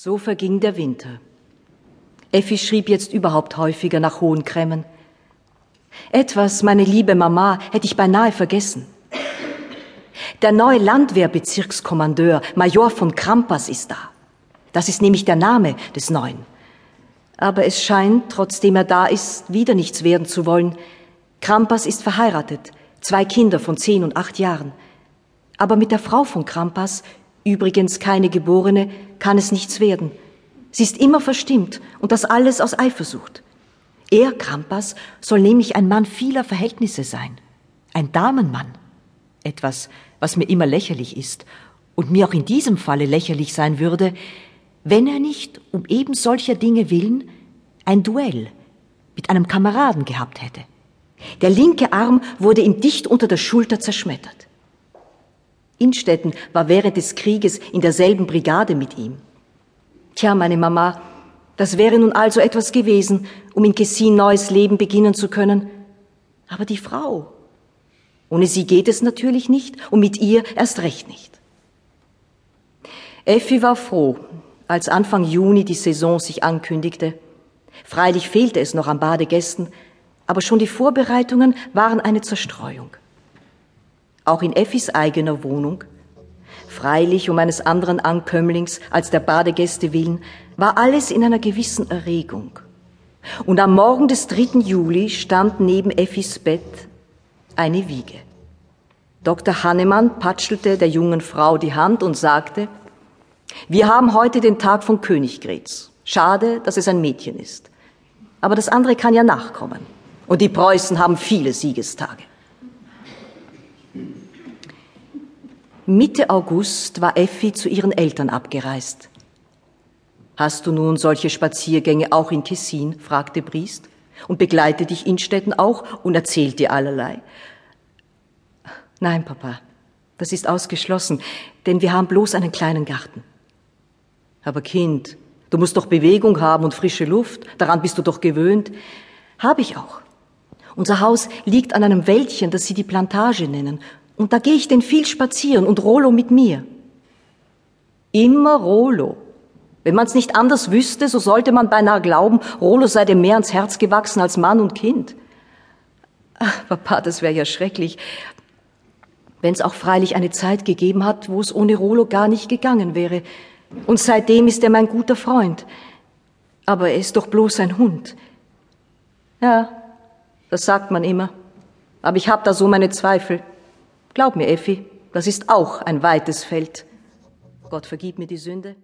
So verging der Winter. Effi schrieb jetzt überhaupt häufiger nach Hohen Cremmen. Etwas, meine liebe Mama, hätte ich beinahe vergessen. Der neue Landwehrbezirkskommandeur, Major von Krampas, ist da. Das ist nämlich der Name des Neuen. Aber es scheint, trotzdem er da ist, wieder nichts werden zu wollen. Krampas ist verheiratet, zwei Kinder von zehn und acht Jahren. Aber mit der Frau von Krampas, übrigens keine Geborene, kann es nichts werden. Sie ist immer verstimmt und das alles aus Eifersucht. Er, Krampas, soll nämlich ein Mann vieler Verhältnisse sein. Ein Damenmann. Etwas, was mir immer lächerlich ist und mir auch in diesem Falle lächerlich sein würde, wenn er nicht um eben solcher Dinge willen ein Duell mit einem Kameraden gehabt hätte. Der linke Arm wurde ihm dicht unter der Schulter zerschmettert. Innstetten war während des Krieges in derselben Brigade mit ihm. Tja, meine Mama, das wäre nun also etwas gewesen, um in Kessin neues Leben beginnen zu können. Aber die Frau, ohne sie geht es natürlich nicht und mit ihr erst recht nicht. Effi war froh, als Anfang Juni die Saison sich ankündigte. Freilich fehlte es noch an Badegästen, aber schon die Vorbereitungen waren eine Zerstreuung. Auch in Effis eigener Wohnung, freilich um eines anderen Ankömmlings als der Badegäste willen, war alles in einer gewissen Erregung. Und am Morgen des 3. Juli stand neben Effis Bett eine Wiege. Dr. Hannemann patschelte der jungen Frau die Hand und sagte, wir haben heute den Tag von Königgrätz. Schade, dass es ein Mädchen ist. Aber das andere kann ja nachkommen. Und die Preußen haben viele Siegestage. Mitte August war Effi zu ihren Eltern abgereist. Hast du nun solche Spaziergänge auch in Tessin? fragte Briest. Und begleitet dich Innstetten auch und erzählt dir allerlei? Nein, Papa, das ist ausgeschlossen, denn wir haben bloß einen kleinen Garten. Aber Kind, du musst doch Bewegung haben und frische Luft, daran bist du doch gewöhnt. Habe ich auch. Unser Haus liegt an einem Wäldchen, das sie die Plantage nennen, und da gehe ich denn viel spazieren und Rolo mit mir. Immer Rolo. Wenn man es nicht anders wüsste, so sollte man beinahe glauben, Rolo sei dem mehr ans Herz gewachsen als Mann und Kind. Ach, Papa, das wäre ja schrecklich. Wenn es auch freilich eine Zeit gegeben hat, wo es ohne Rolo gar nicht gegangen wäre. Und seitdem ist er mein guter Freund. Aber er ist doch bloß ein Hund. Ja, das sagt man immer. Aber ich habe da so meine Zweifel. Glaub mir, Effi, das ist auch ein weites Feld. Gott vergib mir die Sünde.